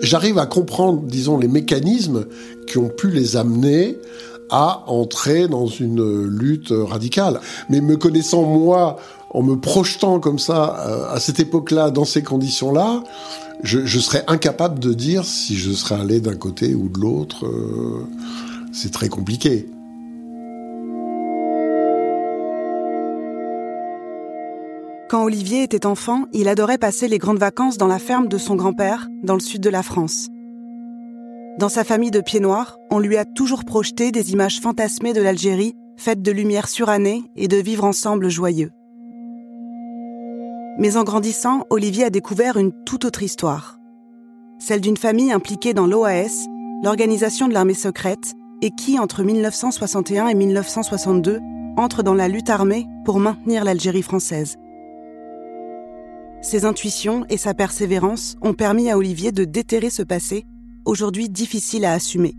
J'arrive à comprendre, disons, les mécanismes qui ont pu les amener à entrer dans une lutte radicale. Mais me connaissant moi, en me projetant comme ça euh, à cette époque-là, dans ces conditions-là, je, serais incapable de dire si je serais allé d'un côté ou de l'autre. Euh, c'est très compliqué. Quand Olivier était enfant, il adorait passer les grandes vacances dans la ferme de son grand-père, dans le sud de la France. Dans sa famille de pieds noirs, on lui a toujours projeté des images fantasmées de l'Algérie, faites de lumière surannée et de vivre ensemble joyeux. Mais en grandissant, Olivier a découvert une toute autre histoire. Celle d'une famille impliquée dans l'OAS, l'organisation de l'armée secrète, et qui, entre 1961 et 1962, entre dans la lutte armée pour maintenir l'Algérie française. Ses intuitions et sa persévérance ont permis à Olivier de déterrer ce passé, aujourd'hui difficile à assumer.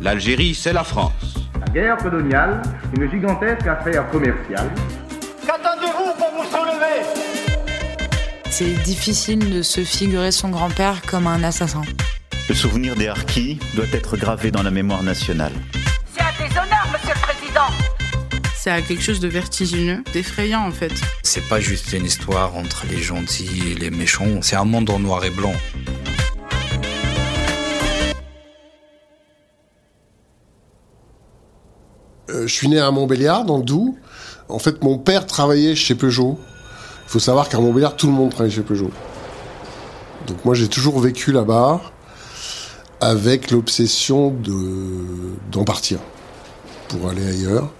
L'Algérie, c'est la France. La guerre coloniale, une gigantesque affaire commerciale c'est difficile de se figurer son grand-père comme un assassin. Le souvenir des Harkis doit être gravé dans la mémoire nationale. C'est un déshonneur, monsieur le président C'est quelque chose de vertigineux, d'effrayant en fait. C'est pas juste une histoire entre les gentils et les méchants, c'est un monde en noir et blanc. Euh, je suis né à Montbéliard, dans le Doubs. En fait, mon père travaillait chez Peugeot. Il faut savoir qu'à Montbéliard, tout le monde travaille chez Peugeot. Donc moi, j'ai toujours vécu là-bas avec l'obsession de d'en partir pour aller ailleurs,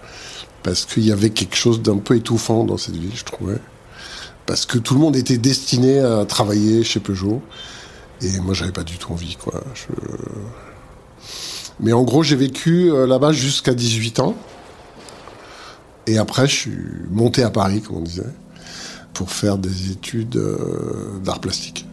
parce qu'il y avait quelque chose d'un peu étouffant dans cette ville, je trouvais. Parce que tout le monde était destiné à travailler chez Peugeot, et moi, j'avais pas du tout envie, quoi. Mais en gros, j'ai vécu euh, là-bas jusqu'à 18 ans. Et après, je suis monté à Paris, comme on disait pour faire des études euh, d'art plastique.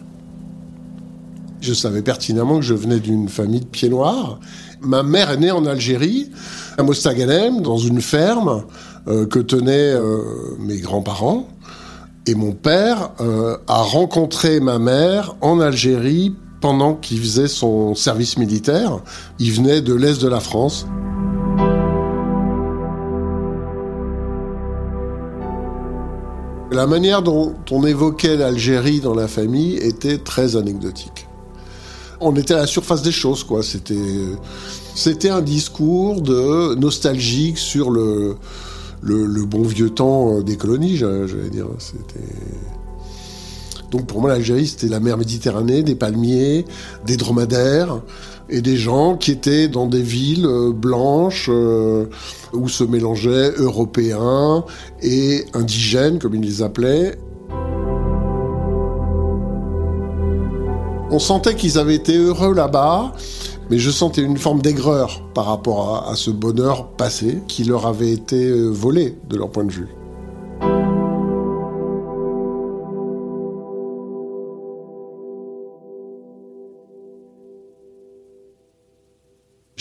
Je savais pertinemment que je venais d'une famille de pieds noirs. Ma mère est née en Algérie, à Mostaganem, dans une ferme euh, que tenaient euh, mes grands-parents. Et mon père a rencontré ma mère en Algérie pendant qu'il faisait son service militaire. Il venait de l'Est de la France. La manière dont on évoquait l'Algérie dans la famille était très anecdotique. On était à la surface des choses, quoi. C'était, c'était un discours de nostalgique sur le, le, bon vieux temps des colonies, j'allais dire. Donc pour moi, l'Algérie, c'était la mer Méditerranée, des palmiers, des dromadaires et des gens qui étaient dans des villes euh, blanches euh, où se mélangeaient européens et indigènes, comme ils les appelaient. On sentait qu'ils avaient été heureux là-bas, mais je sentais une forme d'aigreur par rapport à, ce bonheur passé qui leur avait été euh, volé de leur point de vue.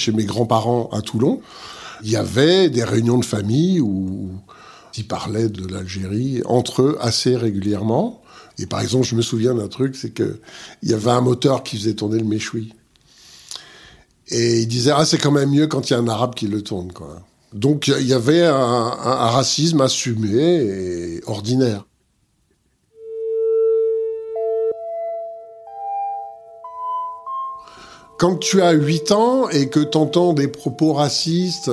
Chez mes grands-parents à Toulon, il y avait des réunions de famille où ils parlaient de l'Algérie entre eux assez régulièrement. Et par exemple, je me souviens d'un truc, c'est que il y avait un moteur qui faisait tourner le méchoui. Et il disait ah c'est quand même mieux quand il y a un arabe qui le tourne quoi. Donc il y avait un, un racisme assumé et ordinaire. Quand tu as 8 ans et que tu entends des propos racistes,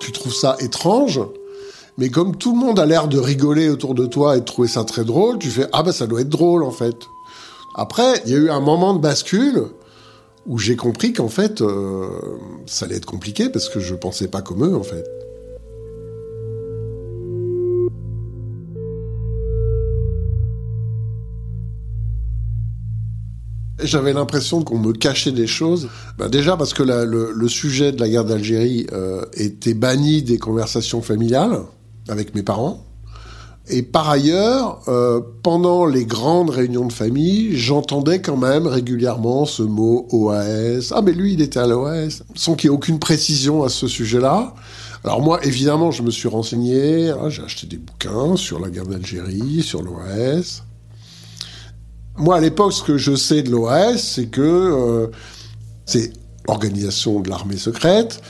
tu trouves ça étrange. Mais comme tout le monde a l'air de rigoler autour de toi et de trouver ça très drôle, tu fais ah bah ça doit être drôle en fait. Après, il y a eu un moment de bascule où j'ai compris qu'en fait euh, ça allait être compliqué parce que je pensais pas comme eux en fait. J'avais l'impression qu'on me cachait des choses. Ben déjà parce que le, sujet de la guerre d'Algérie euh, était banni des conversations familiales avec mes parents. Et par ailleurs, euh, pendant les grandes réunions de famille, j'entendais quand même régulièrement ce mot OAS. Ah mais lui, il était à l'OAS, sans qu'il y ait aucune précision à ce sujet-là. Alors moi, évidemment, je me suis renseigné, hein, j'ai acheté des bouquins sur la guerre d'Algérie, sur l'OAS. Moi, à l'époque, ce que je sais de l'OAS, c'est que euh, c'est l'organisation de l'armée secrète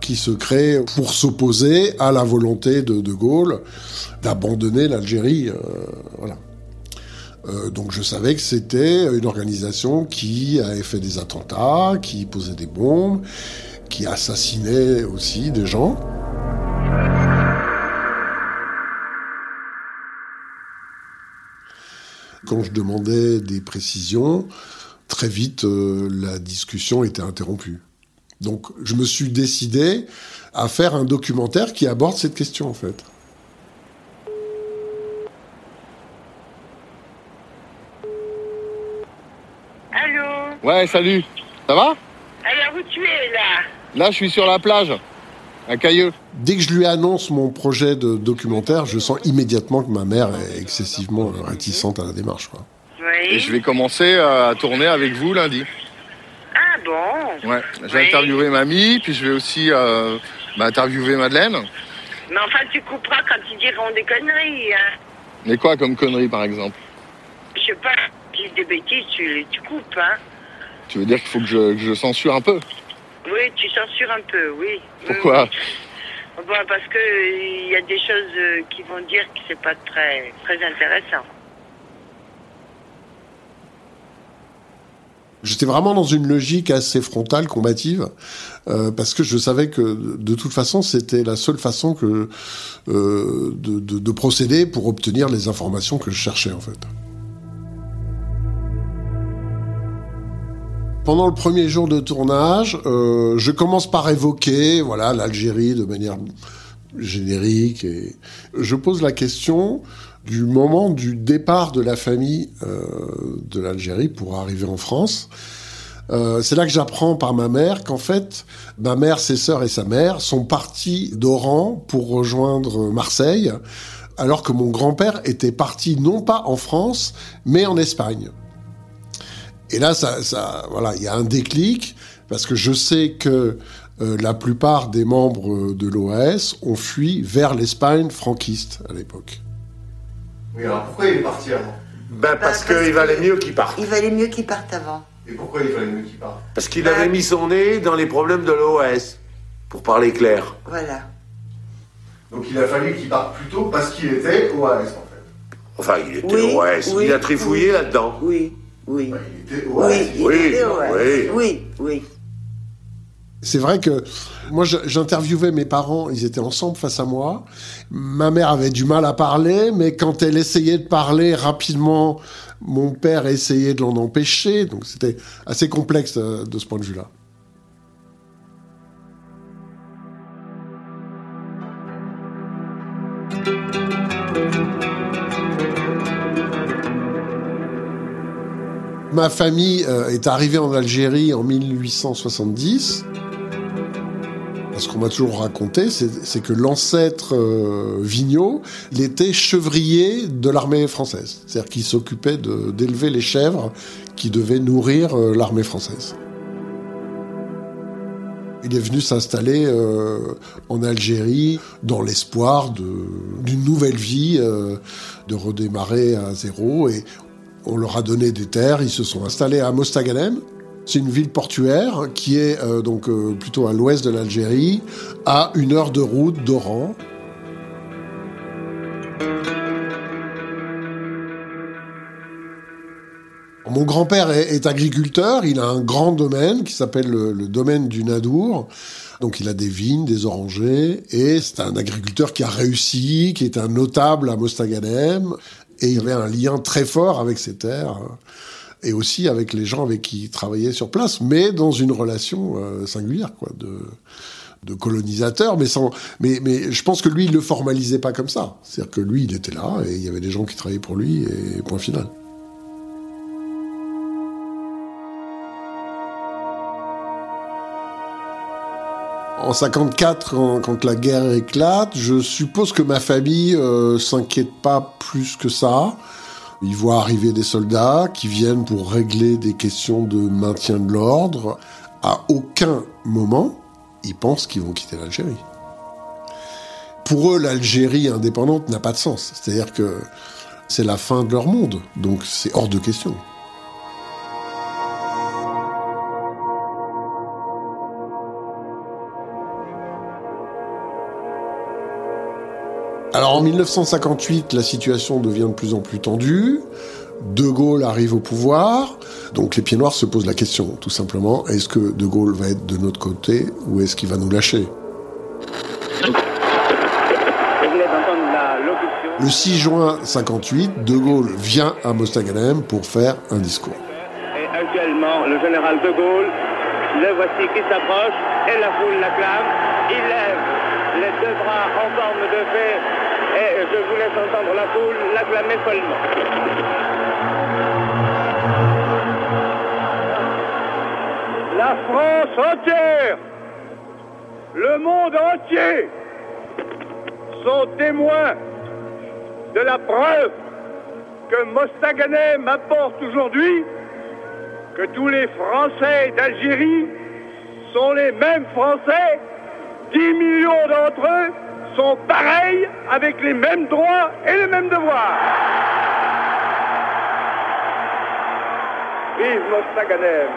qui se crée pour s'opposer à la volonté de De Gaulle d'abandonner l'Algérie. Euh, voilà. Euh, donc je savais que c'était une organisation qui avait fait des attentats, qui posait des bombes, qui assassinait aussi des gens. Quand je demandais des précisions, très vite euh, la discussion était interrompue. Donc je me suis décidé à faire un documentaire qui aborde cette question en fait. Allô? Ouais, salut. Ça va? Alors où tu es là Là, je suis sur la plage, à Cailleux. Dès que je lui annonce mon projet de documentaire, je sens immédiatement que ma mère est excessivement réticente à la démarche. Quoi. Oui. Et je vais commencer à tourner avec vous lundi. Ah bon? Ouais, j'ai Oui. interviewé mamie, puis je vais aussi euh, bah, interviewer Madeleine. Mais enfin, tu couperas quand ils diront des conneries. Hein. Mais quoi comme connerie, par exemple? Je sais pas, disent des bêtises, tu, tu coupes. Hein. Tu veux dire qu'il faut que je, que je censure un peu? Oui, tu censures un peu, oui. Pourquoi Oui. Bon, parce que il y a des choses euh, qui vont dire que c'est pas très, très intéressant. J'étais vraiment dans une logique assez frontale, combative, euh, parce que je savais que de toute façon, c'était la seule façon que euh, de, de- de procéder pour obtenir les informations que je cherchais en fait. Pendant le premier jour de tournage, euh, je commence par évoquer voilà l'Algérie de manière générique et je pose la question du moment du départ de la famille euh, de l'Algérie pour arriver en France. Euh, c'est là que j'apprends par ma mère qu'en fait, ma mère, ses sœurs et sa mère sont partis d'Oran pour rejoindre Marseille, alors que mon grand-père était parti non pas en France, mais en Espagne. Et là, ça, ça, voilà, il y a un déclic parce que je sais que euh, la plupart des membres de l'OAS ont fui vers l'Espagne franquiste à l'époque. Oui, alors pourquoi il est parti avant? Ben parce Bah, parce qu'il valait mieux qu'il parte. Il valait mieux qu'il parte avant. Et pourquoi il fallait mieux qu'il parte? Parce qu'il avait mis son nez dans les problèmes de l'OS, pour parler clair. Voilà. Donc il a fallu qu'il parte plus tôt parce qu'il était OAS en fait. Enfin, il était Oui, OS, oui, il a trifouillé oui. là-dedans. Oui, oui. Il était Oui, Oui, oui. oui, oui. C'est vrai que moi, j'interviewais mes parents, ils étaient ensemble face à moi. Ma mère avait du mal à parler, mais quand elle essayait de parler rapidement, mon père essayait de l'en empêcher. Donc c'était assez complexe euh, de ce point de vue-là. Ma famille euh, est arrivée en Algérie en 1870. Ce qu'on m'a toujours raconté, c'est que l'ancêtre euh, il était chevrier de l'armée française. C'est-à-dire qu'il s'occupait d'élever les chèvres qui devaient nourrir euh, l'armée française. Il est venu s'installer euh, en Algérie dans l'espoir d'une nouvelle vie, de redémarrer à zéro. Et on leur a donné des terres, ils se sont installés à Mostaganem. C'est une ville portuaire qui est euh, donc euh, plutôt à l'ouest de l'Algérie, à une heure de route d'Oran. Mon grand-père est, agriculteur, il a un grand domaine qui s'appelle le, le domaine du Nadour. Donc il a des vignes, des orangers, et c'est un agriculteur qui a réussi, qui est un notable à Mostaganem, et il avait un lien très fort avec ses terres, euh, et aussi avec les gens avec qui il travaillait sur place, mais dans une relation euh, singulière, quoi, de, colonisateur, mais sans, mais je pense que lui, il le formalisait pas comme ça. C'est-à-dire que lui, il était là, et il y avait des gens qui travaillaient pour lui, et point final. En 54, quand, la guerre éclate, je suppose que ma famille euh, s'inquiète pas plus que ça. Ils voient arriver des soldats qui viennent pour régler des questions de maintien de l'ordre. À aucun moment, ils pensent qu'ils vont quitter l'Algérie. Pour eux, l'Algérie indépendante n'a pas de sens. C'est-à-dire que c'est la fin de leur monde. Donc c'est hors de question. Alors en 1958, la situation devient de plus en plus tendue. De Gaulle arrive au pouvoir. Donc les pieds noirs se posent la question, tout simplement, est-ce que De Gaulle va être de notre côté ou est-ce qu'il va nous lâcher? Le 6 juin 58, De Gaulle vient à Mostaganem pour faire un discours. Et actuellement, le général De Gaulle, le voici qui s'approche et la foule l'acclame. Il lève les deux bras en forme de et je vous laisse entendre la foule l'acclamer follement. La France entière, le monde entier sont témoins de la preuve que Mostaganem apporte aujourd'hui que tous les Français d'Algérie sont les mêmes Français, 10 millions d'entre eux sont pareils avec les mêmes droits et les mêmes devoirs. Vive Mostaganem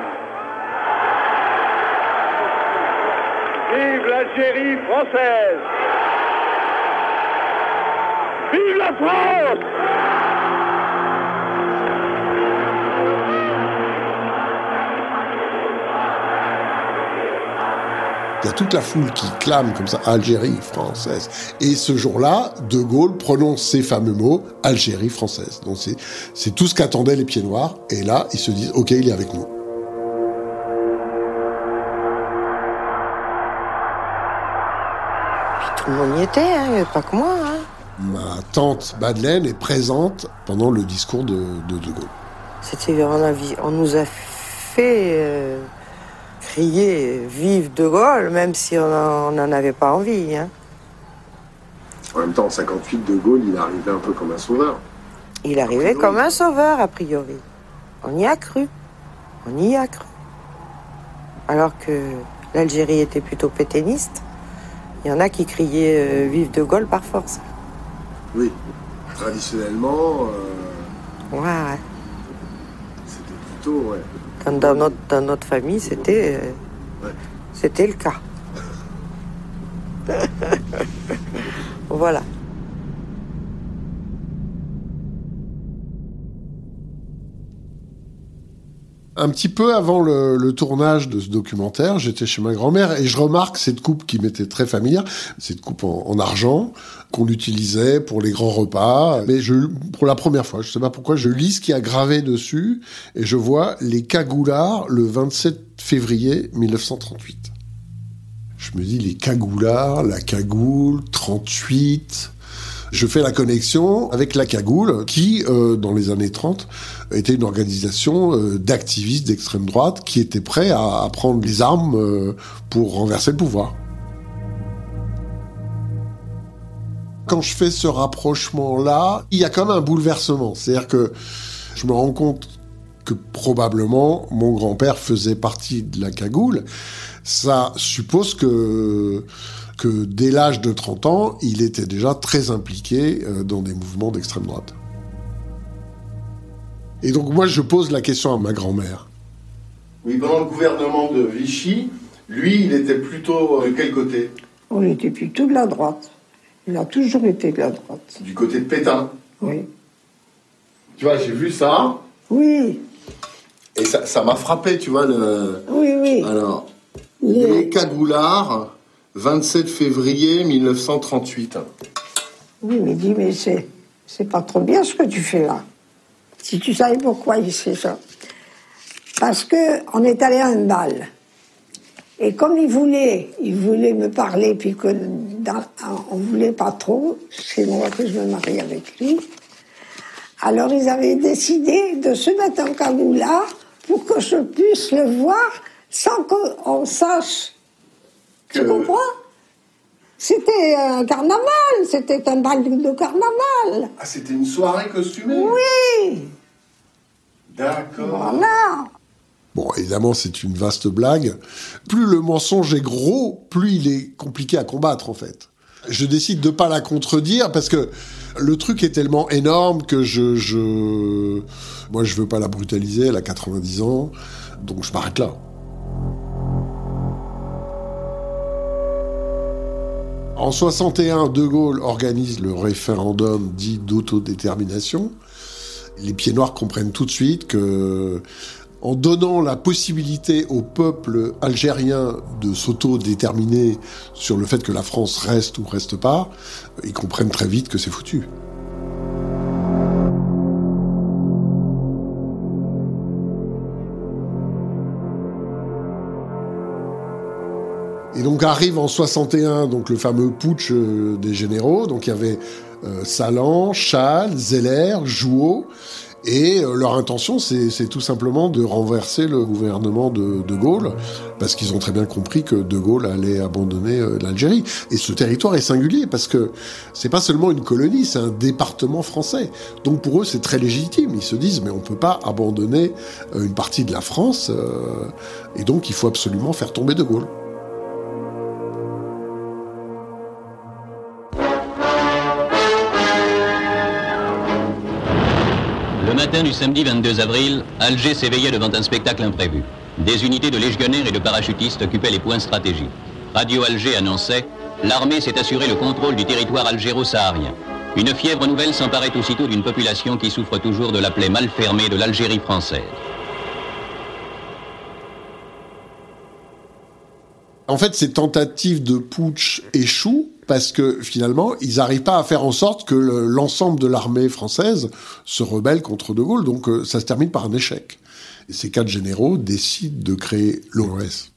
Vive l'Algérie française. Vive la France Il y a toute la foule qui clame comme ça Algérie française. Et ce jour-là, De Gaulle prononce ces fameux mots Algérie française. Donc c'est tout ce qu'attendaient les pieds noirs. Et là, ils se disent OK, il est avec nous. Tout le monde y était, hein, pas que moi. Hein. Ma tante Madeleine est présente pendant le discours de De, de Gaulle. C'était, on, on nous a fait euh, crier Vive De Gaulle, même si on n'en avait pas envie. Hein. En même temps, en 58, De Gaulle, il arrivait un peu comme un sauveur. Il arrivait comme un sauveur, a priori. On y a cru. On y a cru. Alors que l'Algérie était plutôt pétainiste, il y en a qui criaient euh, Vive De Gaulle par force. Oui, traditionnellement. Euh... Ouais, ouais. C'était plutôt, ouais. Dans, dans, notre, dans notre famille, c'était. Euh. C'était le cas. voilà. Un petit peu avant le, tournage de ce documentaire, j'étais chez ma grand-mère et je remarque cette coupe qui m'était très familière, cette coupe en, en argent qu'on utilisait pour les grands repas. Mais pour la première fois, je sais pas pourquoi, je lis ce qui a gravé dessus et je vois les cagoulards le 27 février 1938. Je me dis les cagoulards, la cagoule, 38. Je fais la connexion avec la Cagoule, qui, euh, dans les années 30, était une organisation euh, d'activistes d'extrême droite qui étaient prêts à, prendre les armes euh, pour renverser le pouvoir. Quand je fais ce rapprochement-là, il y a quand même un bouleversement. C'est-à-dire que je me rends compte que probablement mon grand-père faisait partie de la cagoule. Ça suppose que que dès l'âge de 30 ans, il était déjà très impliqué dans des mouvements d'extrême droite. Et donc moi, je pose la question à ma grand-mère. Oui, pendant le gouvernement de Vichy, lui, il était plutôt de quel côté? On était plutôt de la droite. Il a toujours été de la droite. Du côté de Pétain? Oui. Tu vois, j'ai vu ça. Oui. Et ça m'a frappé, tu vois. Le... Oui, oui. Alors, les, les cagoulards 27 février 1938. Oui, mais dis, mais c'est, pas trop bien ce que tu fais là. Si tu savais pourquoi il fait ça. Parce que on est allé à un bal. Et comme il voulait, il voulait me parler, puis que dans, voulait pas trop, c'est moi que je me marie avec lui. Alors ils avaient décidé de se mettre en cagoulard pour que je puisse le voir sans qu'on sache Tu comprends? C'était un carnaval, c'était un bal de carnaval. Ah, c'était une soirée costumée? Oui D'accord. Voilà Bon, évidemment, c'est une vaste blague. Plus le mensonge est gros, plus il est compliqué à combattre, en fait. Je décide de pas la contredire parce que le truc est tellement énorme que je, je, moi, je veux pas la brutaliser. Elle a 90 ans, donc je m'arrête là. En 61, De Gaulle organise le référendum dit d'autodétermination. Les pieds noirs comprennent tout de suite que en donnant la possibilité au peuple algérien de s'auto-déterminer sur le fait que la France reste ou reste pas, ils comprennent très vite que c'est foutu. Donc arrive en 61 donc le fameux putsch euh, des généraux. Donc il y avait euh, Salan, Chal, Zeller, Jouot. Et euh, leur intention, c'est tout simplement de renverser le gouvernement de, de Gaulle, parce qu'ils ont très bien compris que De Gaulle allait abandonner l'Algérie. Et ce territoire est singulier, parce que c'est pas seulement une colonie, c'est un département français. Donc pour eux, c'est très légitime. Ils se disent, mais on peut pas abandonner une partie de la France, et donc il faut absolument faire tomber De Gaulle. Le matin du samedi 22 avril, Alger s'éveillait devant un spectacle imprévu. Des unités de légionnaires et de parachutistes occupaient les points stratégiques. Radio Alger annonçait L'armée s'est assuré le contrôle du territoire algéro-saharien. Une fièvre nouvelle s'emparait aussitôt d'une population qui souffre toujours de la plaie mal fermée de l'Algérie française. En fait, ces tentatives de putsch échouent parce que finalement, ils n'arrivent pas à faire en sorte que l'ensemble de l'armée française se rebelle contre De Gaulle. Donc, euh, ça se termine par un échec. Et ces quatre généraux décident de créer l'OS.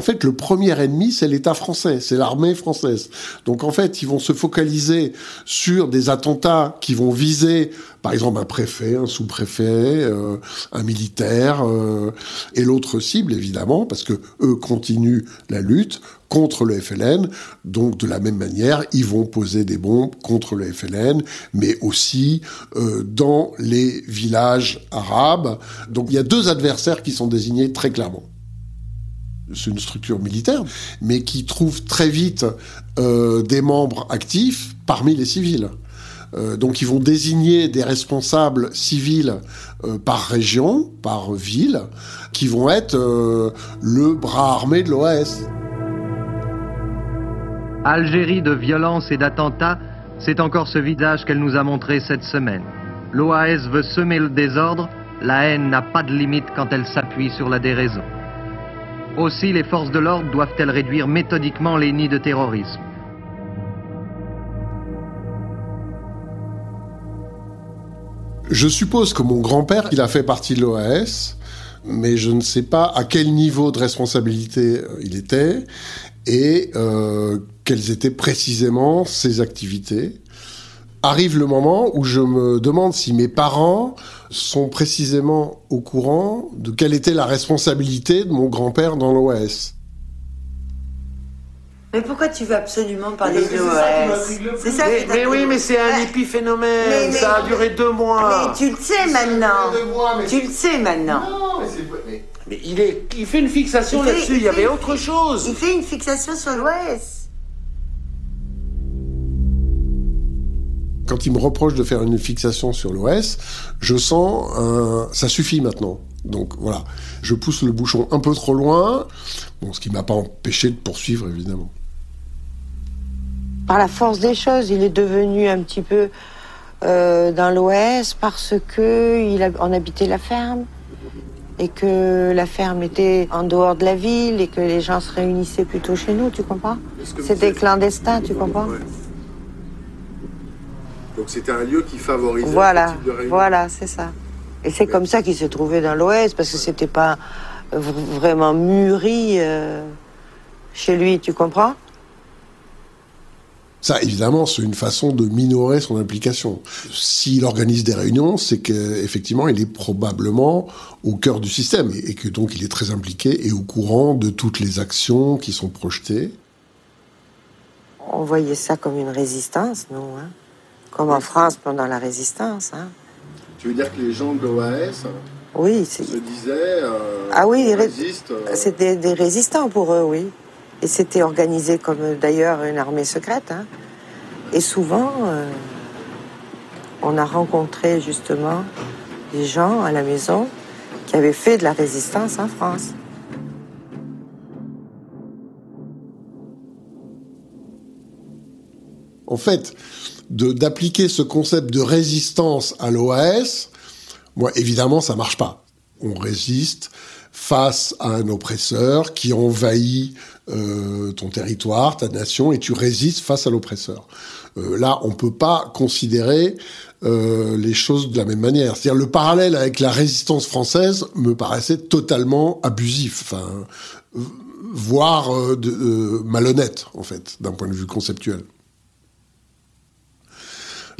En fait, le premier ennemi, c'est l'État français, c'est l'armée française. Donc en fait, ils vont se focaliser sur des attentats qui vont viser, par exemple, un préfet, un sous-préfet, euh, un militaire, euh, et l'autre cible, évidemment, parce que eux continuent la lutte contre le FLN. Donc de la même manière, ils vont poser des bombes contre le FLN, mais aussi euh, dans les villages arabes. Donc il y a deux adversaires qui sont désignés très clairement c'est une structure militaire, mais qui trouve très vite euh, des membres actifs parmi les civils. Euh, donc ils vont désigner des responsables civils euh, par région, par ville, qui vont être le bras armé de l'OAS. Algérie de violence et d'attentats, c'est encore ce visage qu'elle nous a montré cette semaine. L'OAS veut semer le désordre, la haine n'a pas de limite quand elle s'appuie sur la déraison. Aussi, les forces de l'ordre doivent-elles réduire méthodiquement les nids de terrorisme? Je suppose que mon grand-père, il a fait partie de l'OAS, mais je ne sais pas à quel niveau de responsabilité euh, il était et euh, quelles étaient précisément ses activités. Arrive le moment où je me demande si mes parents sont précisément au courant de quelle était la responsabilité de mon grand-père dans l'OAS. Mais pourquoi tu veux absolument parler de l'OAS C'est ça Mais, mais oui, mais c'est un épiphénomène. Mais- mais- ça a duré deux mois. Mais tu le sais maintenant. Tu le sais maintenant. Mais il, est, il fait une fixation Il là-dessus. Il y fait avait autre chose. Il fait une fixation sur l'OAS. Quand il me reproche de faire une fixation sur l'OS, je sens un... ça suffit maintenant. Donc voilà, je pousse le bouchon un peu trop loin, bon, ce qui m'a pas empêché de poursuivre évidemment. Par la force des choses, il est devenu un petit peu euh, dans l'Ouest parce que il a- on habitait la ferme et que la ferme était en dehors de la ville et que les gens se réunissaient plutôt chez nous, tu comprends? C'était clandestin, tu comprends? Ouais. Donc c'était un lieu qui favorisait Voilà, ce type de réunion. voilà, c'est ça. Et c'est comme ça qu'il s'est trouvé dans l'Ouest parce que c'était pas euh, vraiment mûri euh, chez lui, tu comprends? Ça, évidemment, c'est une façon de minorer son implication. S'il organise des réunions, c'est qu'effectivement, il est probablement au cœur du système et que donc il est très impliqué et au courant de toutes les actions qui sont projetées. On voyait ça comme une résistance, nous, hein comme en France pendant la résistance. Hein. Tu veux dire que les gens de l'OAS oui, se disaient euh, ah oui, euh, c'était des résistants pour eux, oui. Et c'était organisé comme d'ailleurs une armée secrète. Hein. Et souvent, euh, on a rencontré justement des gens à la maison qui avaient fait de la résistance en France. En fait, d'appliquer ce concept de résistance à l'OAS, moi, évidemment, ça marche pas. On résiste face à un oppresseur qui envahit euh, ton territoire, ta nation, et tu résistes face à l'oppresseur. Euh, là, on peut pas considérer euh, les choses de la même manière. C'est-à-dire le parallèle avec la résistance française me paraissait totalement abusif, voire malhonnête en fait, d'un point de vue conceptuel.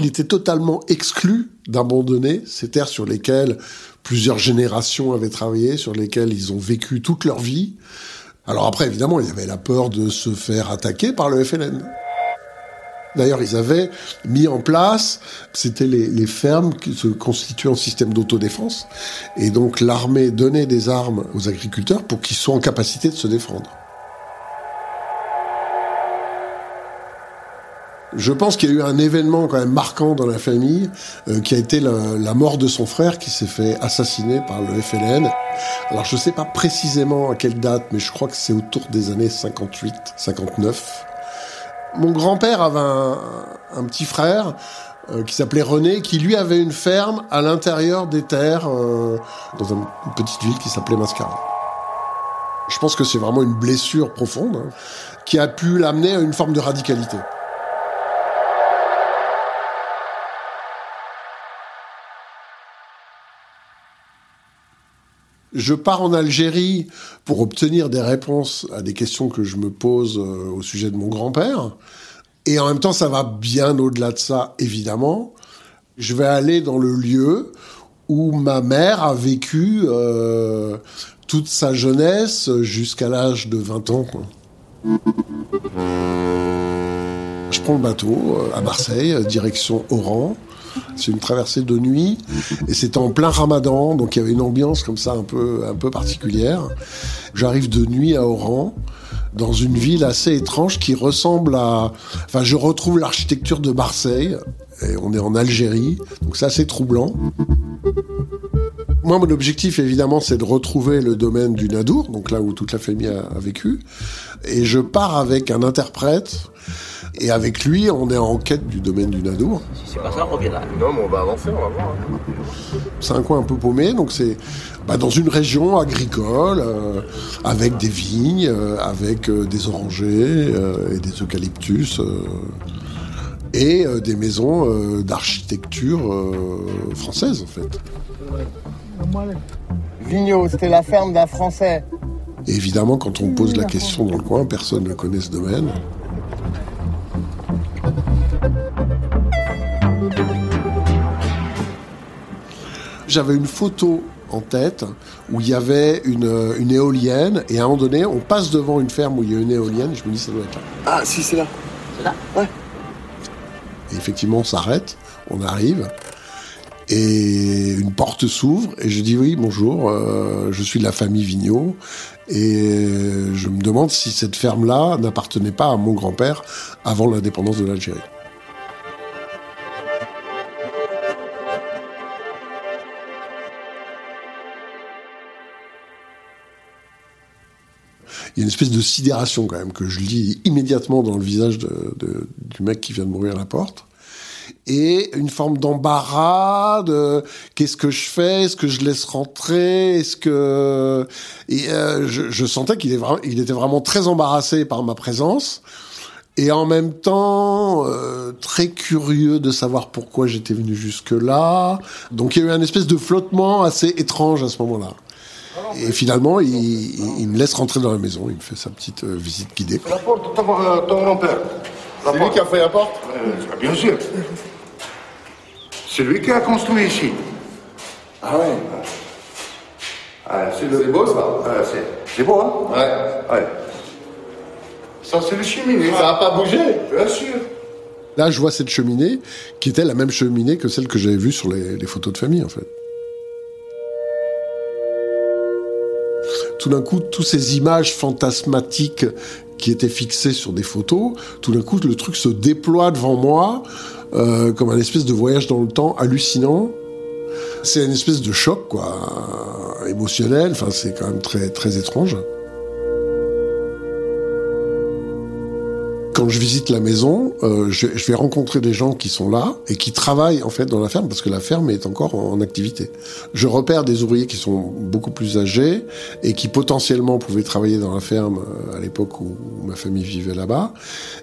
Il était totalement exclu d'abandonner ces terres sur lesquelles plusieurs générations avaient travaillé, sur lesquelles ils ont vécu toute leur vie. Alors après, évidemment, il y avait la peur de se faire attaquer par le FLN. D'ailleurs, ils avaient mis en place, c'était les, les, fermes qui se constituaient en système d'autodéfense, et donc l'armée donnait des armes aux agriculteurs pour qu'ils soient en capacité de se défendre. Je pense qu'il y a eu un événement quand même marquant dans la famille, euh, qui a été la, mort de son frère qui s'est fait assassiner par le FLN. Alors je ne sais pas précisément à quelle date, mais je crois que c'est autour des années 58, 59. Mon grand-père avait un, petit frère euh, qui s'appelait René, qui lui avait une ferme à l'intérieur des terres, euh, dans une petite ville qui s'appelait Mascara. Je pense que c'est vraiment une blessure profonde hein, qui a pu l'amener à une forme de radicalité. Je pars en Algérie pour obtenir des réponses à des questions que je me pose euh, au sujet de mon grand-père. Et en même temps, ça va bien au-delà de ça, évidemment. Je vais aller dans le lieu où ma mère a vécu euh, toute sa jeunesse jusqu'à l'âge de 20 ans. Je prends le bateau euh, à Marseille, direction Oran. C'est une traversée de nuit et c'était en plein ramadan, donc il y avait une ambiance comme ça un peu, un peu particulière. J'arrive de nuit à Oran dans une ville assez étrange qui ressemble à... Enfin, je retrouve l'architecture de Marseille, et on est en Algérie, donc c'est assez troublant. Moi, mon objectif, évidemment, c'est de retrouver le domaine du Nadour, donc là où toute la famille a, a vécu. Et je pars avec un interprète et avec lui, on est en quête du domaine du Nadour. Si c'est pas ça, on revient là. Non, mais on va avancer, on va voir. C'est un coin un peu paumé, donc c'est bah, dans une région agricole, euh, avec des vignes, euh, avec euh, des orangers et des eucalyptus, et des maisons d'architecture française, en fait. Vigneault, c'était la ferme d'un Français. Et évidemment, quand on pose la question dans le coin, personne ne connaît ce domaine. J'avais une photo en tête où il y avait une, éolienne et à un moment donné, on passe devant une ferme où il y a une éolienne et je me dis ça doit être là. Ah si c'est là. C'est là Ouais. Et effectivement, on s'arrête, on arrive et une porte s'ouvre et je dis oui bonjour, euh, je suis de la famille Vigneault et je me demande si cette ferme-là n'appartenait pas à mon grand-père avant l'indépendance de l'Algérie. il y a une espèce de sidération quand même que je lis immédiatement dans le visage du mec qui vient de mourir à la porte. Et une forme d'embarras de qu'est-ce que je fais? Est-ce que je laisse rentrer? Est-ce que et euh, je, sentais qu'il il était vraiment très embarrassé par ma présence et en même temps euh, très curieux de savoir pourquoi j'étais venu jusque là. Donc il y a eu un espèce de flottement assez étrange à ce moment-là. Et finalement, il, me laisse rentrer dans la maison. Il me fait sa petite euh, visite guidée. La porte de ton grand-père. C'est lui qui a fait la porte? Euh, Bien sûr. C'est lui qui a construit ici. Ah ouais. Ah, c'est C'est beau ça Ah, c'est- c'est beau, hein Ouais. Ouais. Ça, c'est le cheminée. Ça a pas bougé Bien sûr. Là, je vois cette cheminée qui était la même cheminée que celle que j'avais vue sur les, les photos de famille, en fait. Tout d'un coup, toutes ces images fantasmatiques qui étaient fixées sur des photos, tout d'un coup, le truc se déploie devant moi euh, comme un espèce de voyage dans le temps hallucinant. C'est une espèce de choc, quoi, émotionnel. Enfin, c'est quand même très, très étrange. Quand je visite la maison, euh, je, vais rencontrer des gens qui sont là et qui travaillent en fait dans la ferme parce que la ferme est encore en, activité. Je repère des ouvriers qui sont beaucoup plus âgés et qui potentiellement pouvaient travailler dans la ferme euh, à l'époque où, où ma famille vivait là-bas.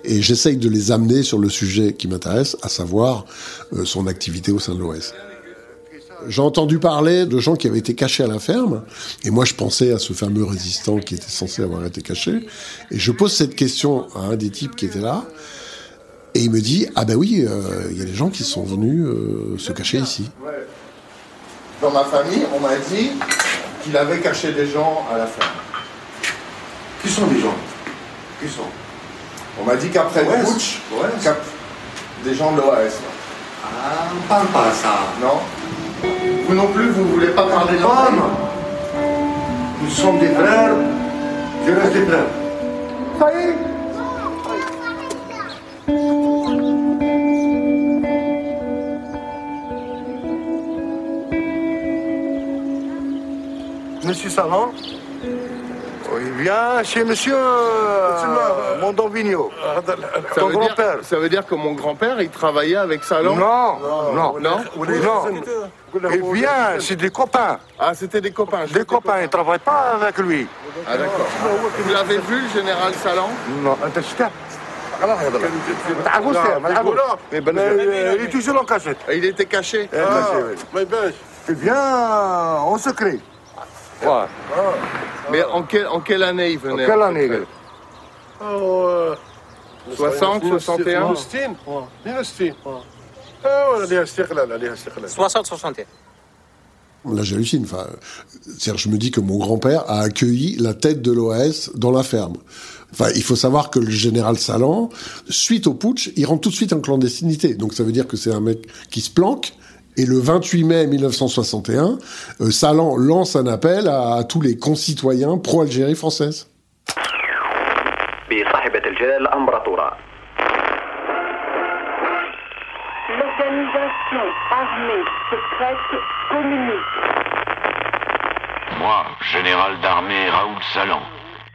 Et j'essaye de les amener sur le sujet qui m'intéresse, à savoir euh, son activité au sein de l'OS. J'ai entendu parler de gens qui avaient été cachés à la ferme, et moi je pensais à ce fameux résistant qui était censé avoir été caché, et je pose cette question à un des types qui était là, et il me dit ah ben oui, euh, il y a des gens qui sont venus euh, se cacher ici. Dans ma famille, on m'a dit qu'il avait caché des gens à la ferme. Qui sont les gens? Qui sont? On m'a dit qu'après le putsch, des gens de l'OAS. Ah, on parle pas de ça. Non? Non plus, vous voulez pas parler de Femme Nous sommes des frères, je reste des frères. Ça y est Monsieur Salon Oui, viens chez monsieur euh. Ça Ton veut, dire, grand-père. ça veut dire que mon grand-père, il travaillait avec Salon Non, non, Non non. Eh bien, c'est des copains. Ah, c'était des copains. Des copains, ils ne travaillent pas avec lui. Ah, ah, d'accord. Vous l'avez vu, le général Salan Non, un il est toujours en cachette. Il était caché. Eh, ben, ah, ben. eh bien, en secret. Ouais. Ah. Mais en, en quelle année il venait En quelle année 60, 61 1960. عليها استقلال عليها استقلال 60 61 Là, j'hallucine. Enfin, c'est-à-dire, je me dis que mon grand-père a accueilli la tête de l'OAS dans la ferme. Enfin, il faut savoir que le général Salan, suite au putsch, il rentre tout de suite en clandestinité. Donc, ça veut dire que c'est un mec qui se planque. Et le 28 mai 1961, euh, Salan lance un appel à, à tous les concitoyens pro-Algérie française. Salan,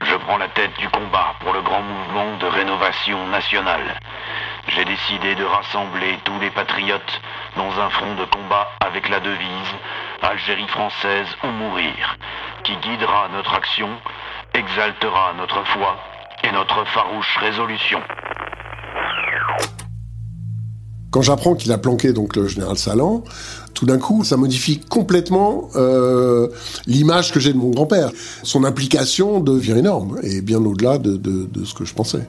je prends la tête du combat pour le grand mouvement de rénovation nationale. J'ai décidé de rassembler tous les patriotes dans un front de combat avec la devise Algérie française ou mourir, qui guidera notre action, exaltera notre foi et notre farouche résolution. Quand j'apprends qu'il a planqué donc le général Salan, tout d'un coup, ça modifie complètement euh, l'image que j'ai de mon grand-père. Son implication devient énorme et bien au-delà de, ce que je pensais.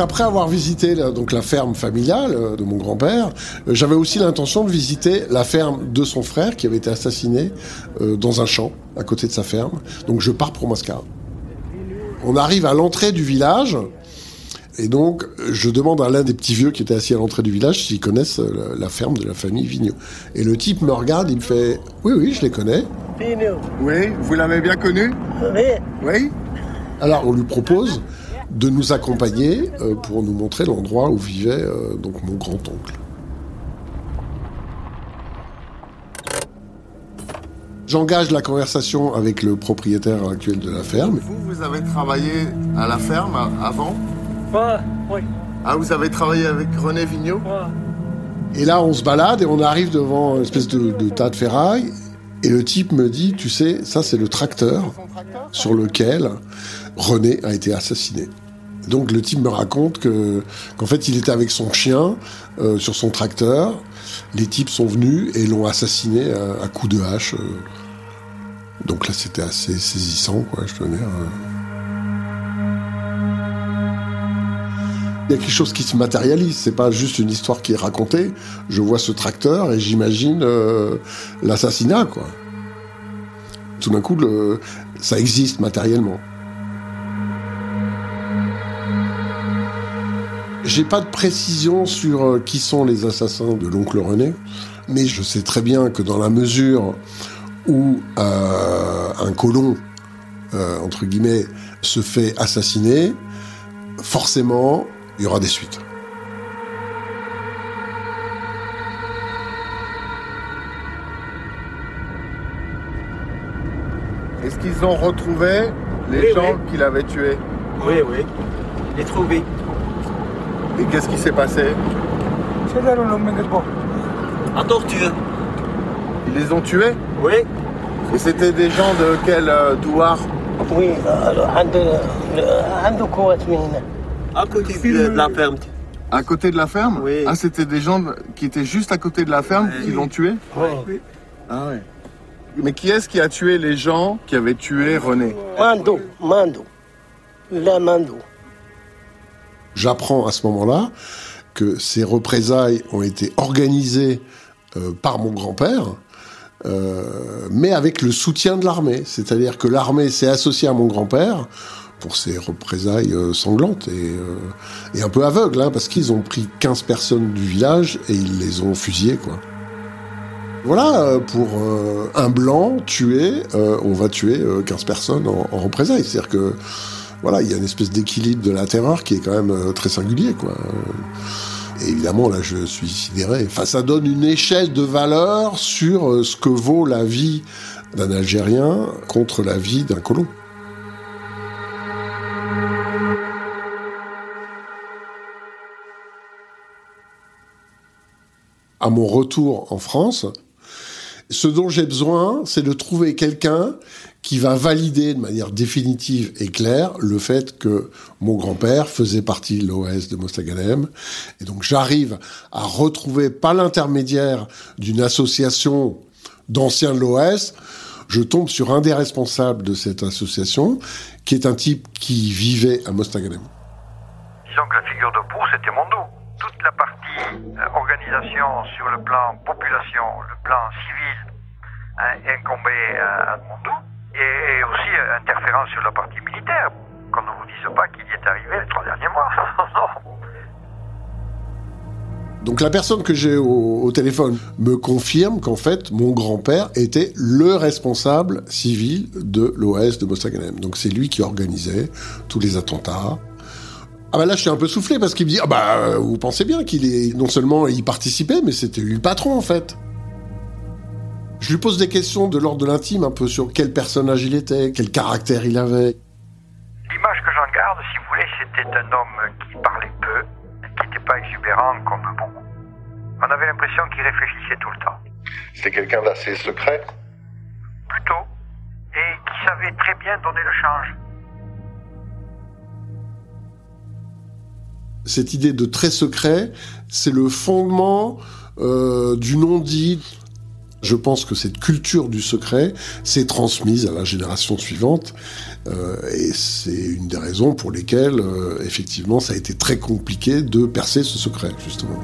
Après avoir visité la, donc la ferme familiale euh, de mon grand-père, euh, j'avais aussi l'intention de visiter la ferme de son frère qui avait été assassiné euh, dans un champ à côté de sa ferme. Donc je pars pour Mascara. On arrive à l'entrée du village et donc euh, je demande à l'un des petits vieux qui était assis à l'entrée du village s'ils connaissent euh, la, la ferme de la famille Vigneault. Et le type me regarde, il me fait "Oui oui, je les connais." Oui, vous l'avez bien connu? Oui? Alors on lui propose de nous accompagner euh, pour nous montrer l'endroit où vivait euh, donc mon grand-oncle. J'engage la conversation avec le propriétaire actuel de la ferme. Vous, vous avez travaillé à la ferme avant? Ouais, oui. Ah, vous avez travaillé avec René Vigneault? Et là, on se balade et on arrive devant une espèce de, de tas de ferraille. Et le type me dit, tu sais, ça c'est le tracteur sur lequel René a été assassiné. Donc le type me raconte que qu'en fait il était avec son chien euh, sur son tracteur. Les types sont venus et l'ont assassiné à, coups de hache. euh. Donc là c'était assez saisissant, quoi, je dois dire. Il y a quelque chose qui se matérialise, c'est pas juste une histoire qui est racontée. Je vois ce tracteur et j'imagine euh, l'assassinat, quoi. Tout d'un coup, ça existe matériellement. J'ai pas de précision sur euh, qui sont les assassins de l'oncle René, mais je sais très bien que dans la mesure où euh, un colon, euh, entre guillemets, se fait assassiner, forcément, il y aura des suites. Est-ce qu'ils ont retrouvé les Oui, gens oui. qui l'avaient tué Oui, oui. Les trouvé. Et qu'est-ce qui s'est passé À torture. Ils les ont tués Oui. Et c'était des gens de quel euh, douar Oui, à côté de la ferme. À côté de la ferme Oui. Ah, c'était des gens qui étaient juste à côté de la ferme qui l'ont tué Oui. Ah ouais. Mais qui est-ce qui a tué les gens qui avaient tué René Mando, Mando. Le Mando. J'apprends à ce moment-là que ces représailles ont été organisées euh, par mon grand-père, euh, mais avec le soutien de l'armée. C'est-à-dire que l'armée s'est associée à mon grand-père pour ces représailles euh, sanglantes et, un peu aveugles, hein, parce qu'ils ont pris 15 personnes du village et ils les ont fusillées. Voilà, pour un blanc tué, on va tuer euh, 15 personnes en, en représailles. C'est-à-dire que voilà, il y a une espèce d'équilibre de la terreur qui est quand même euh, très singulier, quoi. Et évidemment, là, je suis sidéré. Enfin, ça donne une échelle de valeur sur euh, ce que vaut la vie d'un Algérien contre la vie d'un colon. À mon retour en France, ce dont j'ai besoin, c'est de trouver quelqu'un qui va valider de manière définitive et claire le fait que mon grand-père faisait partie de l'OS de Mostaganem. Et donc j'arrive à retrouver, pas l'intermédiaire d'une association d'anciens de l'OS, je tombe sur un des responsables de cette association, qui est un type qui vivait à Mostaganem. Disons que la figure de proue, c'était Mondo. Toute la partie organisation sur le plan population, le plan civil, hein, à, à Mondo. Et, aussi interférence sur la partie militaire. Qu'on ne vous dise pas qu'il y est arrivé les trois derniers mois. Donc la personne que j'ai au, au téléphone me confirme qu'en fait mon grand-père était le responsable civil de l'OS de Mostaganem. Donc c'est lui qui organisait tous les attentats. Ah bah là je suis un peu soufflé parce qu'il me dit ah bah euh, vous pensez bien qu'il est non seulement y participait mais c'était lui le patron en fait. Je lui pose des questions de l'ordre de l'intime un peu sur quel personnage il était, quel caractère il avait. L'image que j'en garde, si vous voulez, c'était un homme qui parlait peu, qui n'était pas exubérant comme beaucoup. On avait l'impression qu'il réfléchissait tout le temps. C'était quelqu'un d'assez secret. Plutôt. Et qui savait très bien donner le change. Cette idée de très secret, c'est le fondement euh, du non-dit. Je pense que cette culture du secret s'est transmise à la génération suivante, euh, et c'est une des raisons pour lesquelles, euh, effectivement, ça a été très compliqué de percer ce secret, justement.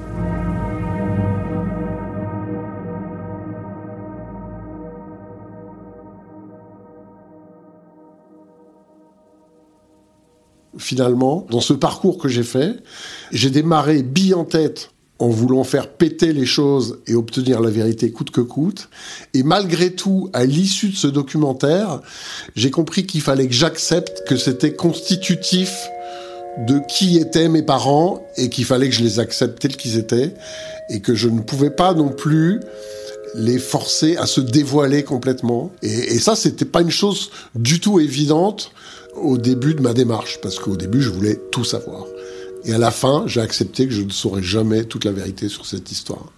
Finalement, dans ce parcours que j'ai fait, j'ai démarré bille en tête en voulant faire péter les choses et obtenir la vérité coûte que coûte. Et malgré tout, à l'issue de ce documentaire, j'ai compris qu'il fallait que j'accepte que c'était constitutif de qui étaient mes parents et qu'il fallait que je les accepte tels qu'ils étaient et que je ne pouvais pas non plus les forcer à se dévoiler complètement. Et, et ça, c'était pas une chose du tout évidente au début de ma démarche, parce qu'au début, je voulais tout savoir. Et à la fin, j'ai accepté que je ne saurais jamais toute la vérité sur cette histoire.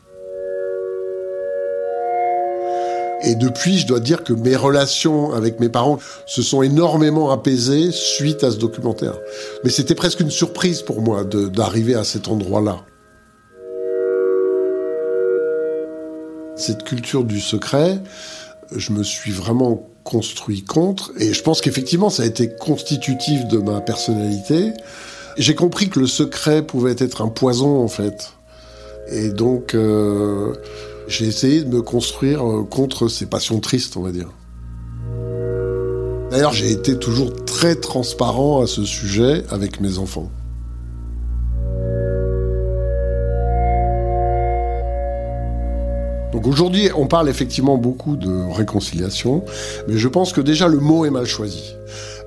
Et depuis, je dois dire que mes relations avec mes parents se sont énormément apaisées suite à ce documentaire. Mais c'était presque une surprise pour moi d'arriver à cet endroit-là. Cette culture du secret, je me suis vraiment construit contre, et je pense qu'effectivement ça a été constitutif de ma personnalité. J'ai compris que le secret pouvait être un poison en fait. Et donc euh, j'ai essayé de me construire euh, contre ces passions tristes, on va dire. D'ailleurs, j'ai été toujours très transparent à ce sujet avec mes enfants. Donc aujourd'hui, on parle effectivement beaucoup de réconciliation, mais je pense que déjà le mot est mal choisi.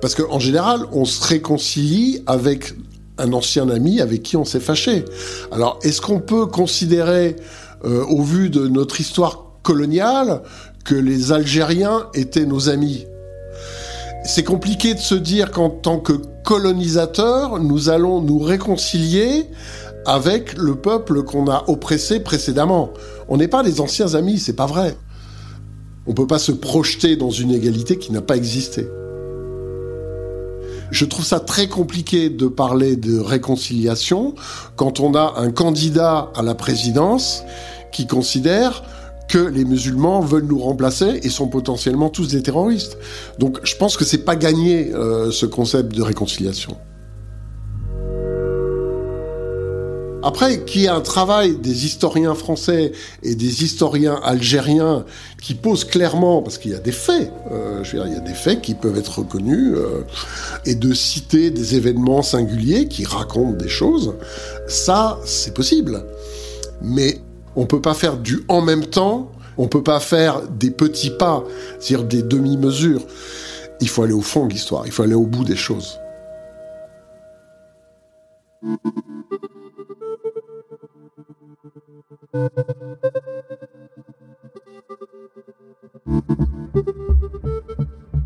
Parce qu'en général, on se réconcilie avec un ancien ami avec qui on s'est fâché. Alors, est-ce qu'on peut considérer, euh, au vu de notre histoire coloniale, que les Algériens étaient nos amis? C'est compliqué de se dire qu'en tant que colonisateur, nous allons nous réconcilier avec le peuple qu'on a oppressé précédemment. On n'est pas des anciens amis, c'est pas vrai. On peut pas se projeter dans une égalité qui n'a pas existé. Je trouve ça très compliqué de parler de réconciliation quand on a un candidat à la présidence qui considère que les musulmans veulent nous remplacer et sont potentiellement tous des terroristes. Donc je pense que c'est pas gagné euh, ce concept de réconciliation. Après, qu'il y ait un travail des historiens français et des historiens algériens qui posent clairement, parce qu'il y a des faits, euh, je veux dire, il y a des faits qui peuvent être reconnus, euh, et de citer des événements singuliers qui racontent des choses, ça, c'est possible. Mais on peut pas faire du en même temps, on peut pas faire des petits pas, c'est-à-dire des demi-mesures. Il faut aller au fond de l'histoire, il faut aller au bout des choses.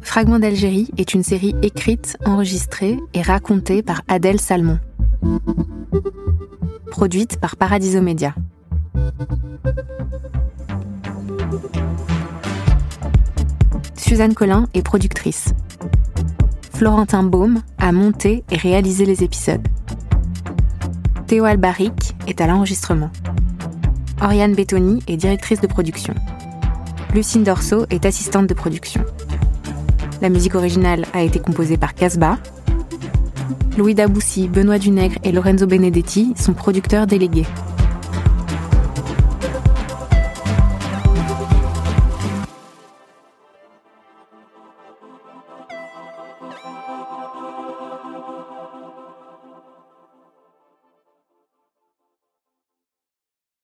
Fragments d'Algérie est une série écrite, enregistrée et racontée par Adèle Salmon. Produite par Paradiso Media. Suzanne Collin est productrice. Florentin Baume a monté et réalisé les épisodes. Théo Albaric est à l'enregistrement. Oriane Bettoni est directrice de production. Lucine Dorso est assistante de production. La musique originale a été composée par Casbah. Louis Daboussi, Benoît Dunègre et Lorenzo Benedetti sont producteurs délégués.